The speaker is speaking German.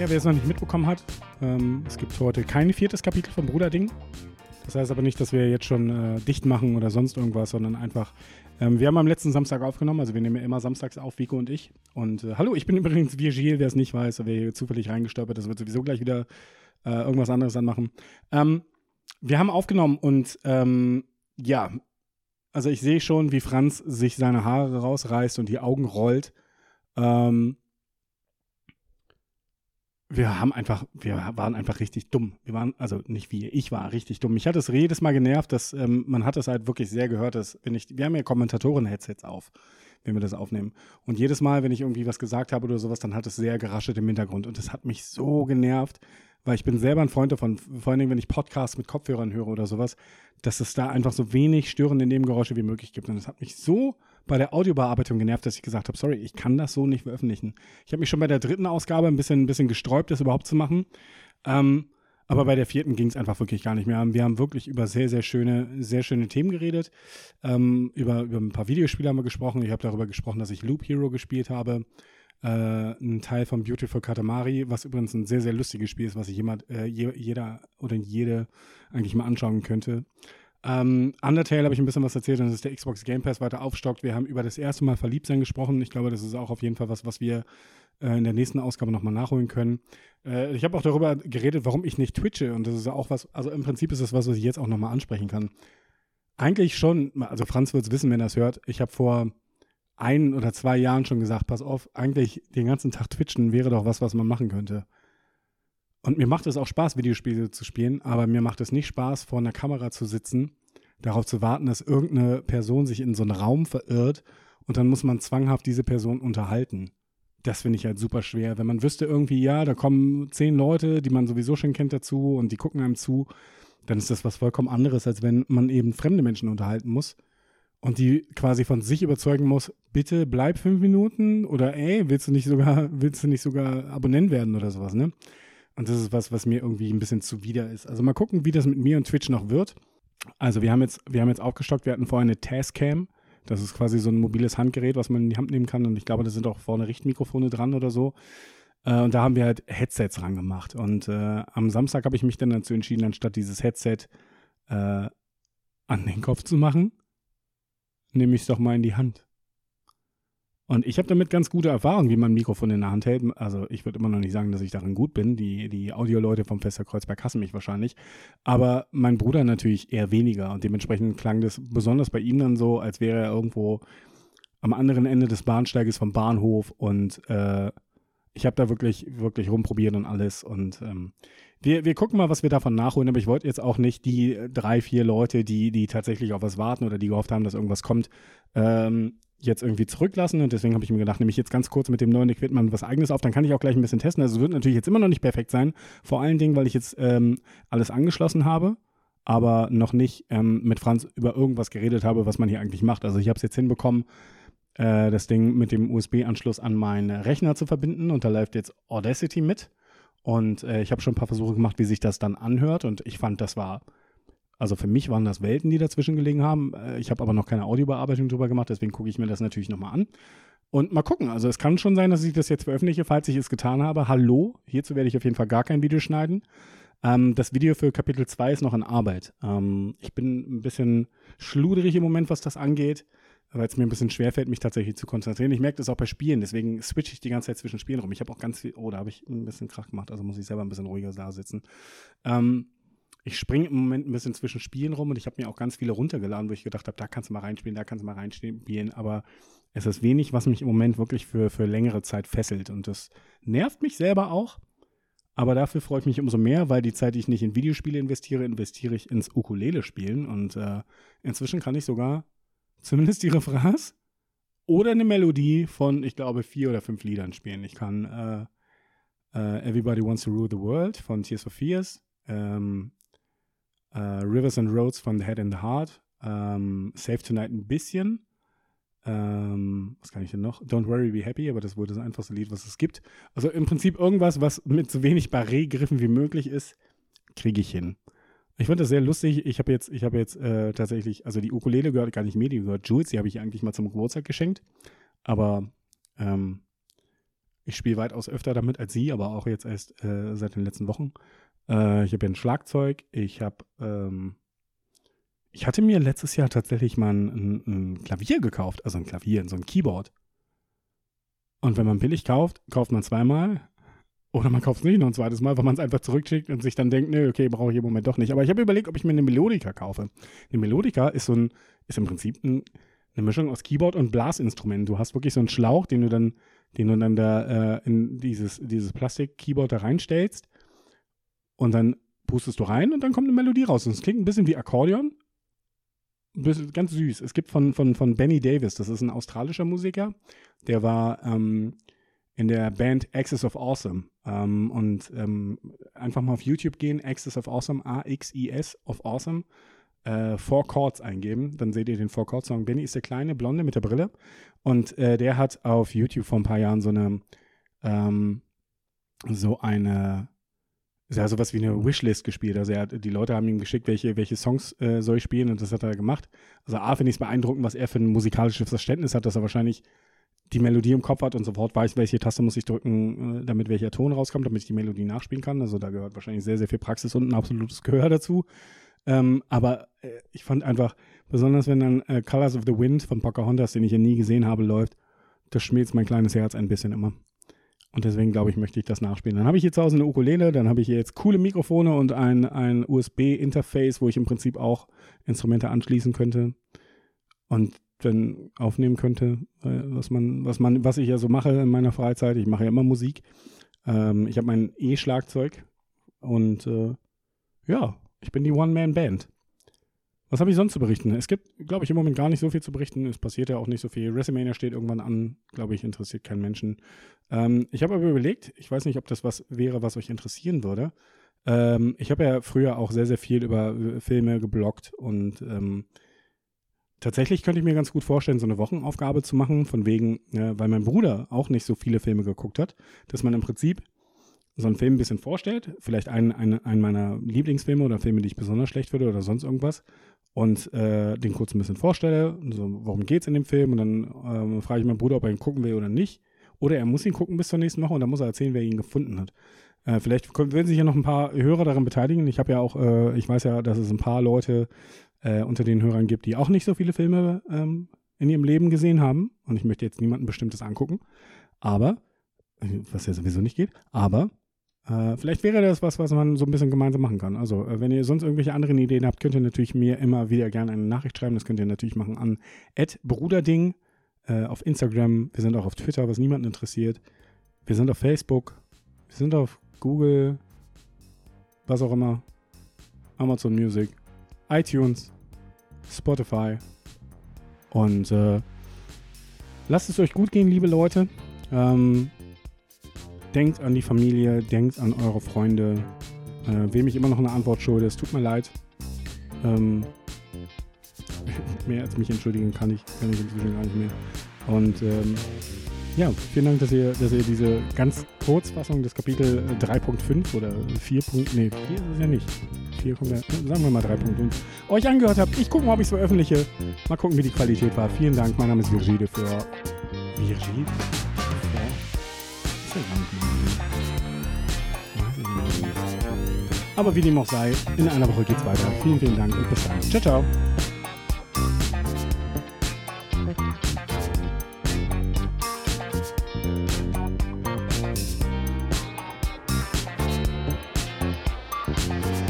Ja, wer es noch nicht mitbekommen hat, ähm, es gibt heute kein viertes Kapitel von Bruderding. Das heißt aber nicht, dass wir jetzt schon äh, dicht machen oder sonst irgendwas, sondern einfach, ähm, wir haben am letzten Samstag aufgenommen, also wir nehmen ja immer samstags auf, Vico und ich. Und äh, hallo, ich bin übrigens Virgil, wer es nicht weiß, wer hier zufällig reingestolpert ist, wird sowieso gleich wieder äh, irgendwas anderes anmachen. Ähm, wir haben aufgenommen und ähm, ja, also ich sehe schon, wie Franz sich seine Haare rausreißt und die Augen rollt. Ähm, wir haben einfach, wir waren einfach richtig dumm. Wir waren, also nicht wie, ich war richtig dumm. Mich hat es jedes Mal genervt, dass ähm, man hat es halt wirklich sehr gehört, dass wenn ich, wir haben ja Kommentatoren-Headsets auf, wenn wir das aufnehmen. Und jedes Mal, wenn ich irgendwie was gesagt habe oder sowas, dann hat es sehr geraschelt im Hintergrund. Und das hat mich so genervt, weil ich bin selber ein Freund davon, vor allen Dingen, wenn ich Podcasts mit Kopfhörern höre oder sowas, dass es da einfach so wenig störende Nebengeräusche wie möglich gibt. Und das hat mich so bei der Audiobearbeitung genervt, dass ich gesagt habe, sorry, ich kann das so nicht veröffentlichen. Ich habe mich schon bei der dritten Ausgabe ein bisschen, ein bisschen gesträubt, das überhaupt zu machen. Ähm, aber bei der vierten ging es einfach wirklich gar nicht mehr. Wir haben wirklich über sehr, sehr schöne, sehr schöne Themen geredet. Ähm, über, über ein paar Videospiele haben wir gesprochen. Ich habe darüber gesprochen, dass ich Loop Hero gespielt habe. Äh, ein Teil von Beautiful Katamari, was übrigens ein sehr, sehr lustiges Spiel ist, was sich jemand, äh, jeder oder jede eigentlich mal anschauen könnte. Ähm, Undertale habe ich ein bisschen was erzählt und dass der Xbox Game Pass weiter aufstockt. Wir haben über das erste Mal Verliebtsein gesprochen. Ich glaube, das ist auch auf jeden Fall was, was wir äh, in der nächsten Ausgabe nochmal nachholen können. Äh, ich habe auch darüber geredet, warum ich nicht twitche und das ist auch was, also im Prinzip ist das was, was ich jetzt auch nochmal ansprechen kann. Eigentlich schon, also Franz wird es wissen, wenn er es hört, ich habe vor ein oder zwei Jahren schon gesagt, pass auf, eigentlich den ganzen Tag twitchen wäre doch was, was man machen könnte. Und mir macht es auch Spaß, Videospiele zu spielen, aber mir macht es nicht Spaß, vor einer Kamera zu sitzen, darauf zu warten, dass irgendeine Person sich in so einen Raum verirrt und dann muss man zwanghaft diese Person unterhalten. Das finde ich halt super schwer. Wenn man wüsste irgendwie, ja, da kommen zehn Leute, die man sowieso schon kennt dazu und die gucken einem zu, dann ist das was vollkommen anderes, als wenn man eben fremde Menschen unterhalten muss und die quasi von sich überzeugen muss, bitte bleib fünf Minuten oder ey, willst du nicht sogar, willst du nicht sogar Abonnent werden oder sowas, ne? Und das ist was, was mir irgendwie ein bisschen zuwider ist. Also mal gucken, wie das mit mir und Twitch noch wird. Also wir haben jetzt, wir haben jetzt aufgestockt, wir hatten vorher eine Tascam. Das ist quasi so ein mobiles Handgerät, was man in die Hand nehmen kann. Und ich glaube, da sind auch vorne Richtmikrofone dran oder so. Äh, und da haben wir halt Headsets ran gemacht. Und äh, am Samstag habe ich mich dann dazu entschieden, anstatt dieses Headset äh, an den Kopf zu machen, nehme ich es doch mal in die Hand. Und ich habe damit ganz gute Erfahrungen, wie man ein Mikrofon in der Hand hält. Also ich würde immer noch nicht sagen, dass ich darin gut bin. Die, die Audioleute vom Fester Kreuzberg hassen mich wahrscheinlich. Aber mein Bruder natürlich eher weniger. Und dementsprechend klang das besonders bei ihm dann so, als wäre er irgendwo am anderen Ende des Bahnsteiges vom Bahnhof. Und äh, ich habe da wirklich, wirklich rumprobiert und alles. Und ähm, wir, wir gucken mal, was wir davon nachholen. Aber ich wollte jetzt auch nicht die drei, vier Leute, die, die tatsächlich auf was warten oder die gehofft haben, dass irgendwas kommt, ähm, jetzt irgendwie zurücklassen. Und deswegen habe ich mir gedacht, nehme ich jetzt ganz kurz mit dem neuen Equipment was eigenes auf, dann kann ich auch gleich ein bisschen testen. Also es wird natürlich jetzt immer noch nicht perfekt sein, vor allen Dingen, weil ich jetzt ähm, alles angeschlossen habe, aber noch nicht ähm, mit Franz über irgendwas geredet habe, was man hier eigentlich macht. Also ich habe es jetzt hinbekommen, äh, das Ding mit dem USB-Anschluss an meinen Rechner zu verbinden. Und da läuft jetzt Audacity mit. Und äh, ich habe schon ein paar Versuche gemacht, wie sich das dann anhört. Und ich fand, das war also für mich waren das Welten, die dazwischen gelegen haben. Äh, ich habe aber noch keine Audiobearbeitung drüber gemacht, deswegen gucke ich mir das natürlich nochmal an. Und mal gucken. Also es kann schon sein, dass ich das jetzt veröffentliche, falls ich es getan habe. Hallo, hierzu werde ich auf jeden Fall gar kein Video schneiden. Ähm, das Video für Kapitel 2 ist noch in Arbeit. Ähm, ich bin ein bisschen schluderig im Moment, was das angeht, weil es mir ein bisschen schwerfällt, mich tatsächlich zu konzentrieren. Ich merke das auch bei Spielen, deswegen switche ich die ganze Zeit zwischen Spielen rum. Ich habe auch ganz viel, oh, da habe ich ein bisschen Krach gemacht, also muss ich selber ein bisschen ruhiger da sitzen. Ähm, ich springe im Moment ein bisschen zwischen Spielen rum und ich habe mir auch ganz viele runtergeladen, wo ich gedacht habe, da kannst du mal reinspielen, da kannst du mal reinspielen, aber es ist wenig, was mich im Moment wirklich für, für längere Zeit fesselt. Und das nervt mich selber auch, aber dafür freue ich mich umso mehr, weil die Zeit, die ich nicht in Videospiele investiere, investiere ich ins Ukulele-Spielen und äh, inzwischen kann ich sogar zumindest die Refrains oder eine Melodie von, ich glaube, vier oder fünf Liedern spielen. Ich kann äh, äh, Everybody Wants to Rule the World von Tears for Fears, ähm, Uh, Rivers and Roads von The Head and the Heart. Ähm, Save Tonight ein bisschen. Ähm, was kann ich denn noch? Don't Worry, Be Happy, aber das wurde das einfachste Lied, was es gibt. Also im Prinzip irgendwas, was mit so wenig Barré-Griffen wie möglich ist, kriege ich hin. Ich fand das sehr lustig. Ich habe jetzt, ich habe jetzt äh, tatsächlich, also die Ukulele gehört gar nicht mir, die gehört Jules, die habe ich eigentlich mal zum Geburtstag geschenkt. Aber ähm, Ich spiele weitaus öfter damit als sie, aber auch jetzt erst äh, seit den letzten Wochen. Äh, ich habe ja ein Schlagzeug. Ich habe, ähm, ich hatte mir letztes Jahr tatsächlich mal ein, ein, ein Klavier gekauft, also ein Klavier, so ein Keyboard. Und wenn man billig kauft, kauft man zweimal. Oder man kauft es nicht noch ein zweites Mal, weil man es einfach zurückschickt und sich dann denkt, nee, okay, brauche ich im Moment doch nicht. Aber ich habe überlegt, ob ich mir eine Melodika kaufe. Eine Melodika ist so ein, ist im Prinzip ein, eine Mischung aus Keyboard und Blasinstrument. Du hast wirklich so einen Schlauch, den du dann, den du dann da äh, in dieses, dieses Plastik-Keyboard da reinstellst. Und dann pustest du rein und dann kommt eine Melodie raus. Und es klingt ein bisschen wie Akkordeon. Ganz süß. Es gibt von, von, von Benny Davis, das ist ein australischer Musiker, der war ähm, in der Band Axis of Awesome. Ähm, und ähm, einfach mal auf YouTube gehen, Axis of Awesome, A-X-I-S of Awesome, äh, Four Chords eingeben. Dann seht ihr den Four Chords Song. Benny ist der Kleine, Blonde mit der Brille. Und äh, der hat auf YouTube vor ein paar Jahren so eine, ähm, so eine, ja, sowas wie eine Wishlist gespielt. Also er hat, die Leute haben ihm geschickt, welche, welche Songs äh, soll ich spielen und das hat er gemacht. Also A, finde ich es beeindruckend, was er für ein musikalisches Verständnis hat, dass er wahrscheinlich die Melodie im Kopf hat und sofort weiß, welche Taste muss ich drücken, äh, damit welcher Ton rauskommt, damit ich die Melodie nachspielen kann. Also da gehört wahrscheinlich sehr, sehr viel Praxis und ein absolutes Gehör dazu. Ähm, aber äh, ich fand einfach, besonders wenn dann äh, Colors of the Wind von Pocahontas, den ich ja nie gesehen habe, läuft, das schmilzt mein kleines Herz ein bisschen immer. Und deswegen glaube ich, möchte ich das nachspielen. Dann habe ich hier zu Hause eine Ukulele, dann habe ich hier jetzt coole Mikrofone und ein, ein USB-Interface, wo ich im Prinzip auch Instrumente anschließen könnte. Und dann aufnehmen könnte, was man, was man, was ich ja so mache in meiner Freizeit. Ich mache ja immer Musik. Ähm, ich habe mein E-Schlagzeug und äh, ja, ich bin die One-Man-Band. Was habe ich sonst zu berichten? Es gibt, glaube ich, im Moment gar nicht so viel zu berichten. Es passiert ja auch nicht so viel. WrestleMania steht irgendwann an. Glaube ich, interessiert keinen Menschen. Ähm, ich habe aber überlegt, ich weiß nicht, ob das was wäre, was euch interessieren würde. Ähm, ich habe ja früher auch sehr, sehr viel über äh, Filme gebloggt und ähm, tatsächlich könnte ich mir ganz gut vorstellen, so eine Wochenaufgabe zu machen, von wegen, äh, weil mein Bruder auch nicht so viele Filme geguckt hat, dass man im Prinzip so einen Film ein bisschen vorstellt, vielleicht einen, einen, einen meiner Lieblingsfilme oder Filme, die ich besonders schlecht finde oder sonst irgendwas und äh, den kurz ein bisschen vorstelle, so, worum geht es in dem Film und dann äh, frage ich meinen Bruder, ob er ihn gucken will oder nicht. Oder er muss ihn gucken bis zur nächsten Woche und dann muss er erzählen, wer ihn gefunden hat. Äh, vielleicht werden sich ja noch ein paar Hörer daran beteiligen. Ich habe ja auch, äh, ich weiß ja, dass es ein paar Leute äh, unter den Hörern gibt, die auch nicht so viele Filme ähm, in ihrem Leben gesehen haben. Und ich möchte jetzt niemanden Bestimmtes angucken. Aber, äh, was ja sowieso nicht geht, aber äh, vielleicht wäre das was, was man so ein bisschen gemeinsam machen kann. Also, äh, wenn ihr sonst irgendwelche anderen Ideen habt, könnt ihr natürlich mir immer wieder gerne eine Nachricht schreiben. Das könnt ihr natürlich machen an bruderding äh, auf Instagram. Wir sind auch auf Twitter, was niemanden interessiert. Wir sind auf Facebook. Wir sind auf Google. Was auch immer. Amazon Music iTunes, Spotify. Und äh, lasst es euch gut gehen, liebe Leute. Ähm, denkt an die Familie, denkt an eure Freunde. Äh, wem ich immer noch eine Antwort schulde, es tut mir leid. Ähm, mehr als mich entschuldigen kann ich, kann ich inzwischen gar nicht mehr. Und ähm, ja, vielen Dank, dass ihr, dass ihr diese ganz Kurzfassung des Kapitel 3.5 oder 4. Nee, 4 ist es ja nicht. 4, sagen wir mal 3.5 euch angehört habt. Ich gucke mal, ob ich es veröffentliche. Mal gucken, wie die Qualität war. Vielen Dank. Mein Name ist Virgide für Virgide? Aber wie dem auch sei, in einer Woche geht's weiter. Vielen, vielen Dank und bis dann. Ciao, ciao. Thank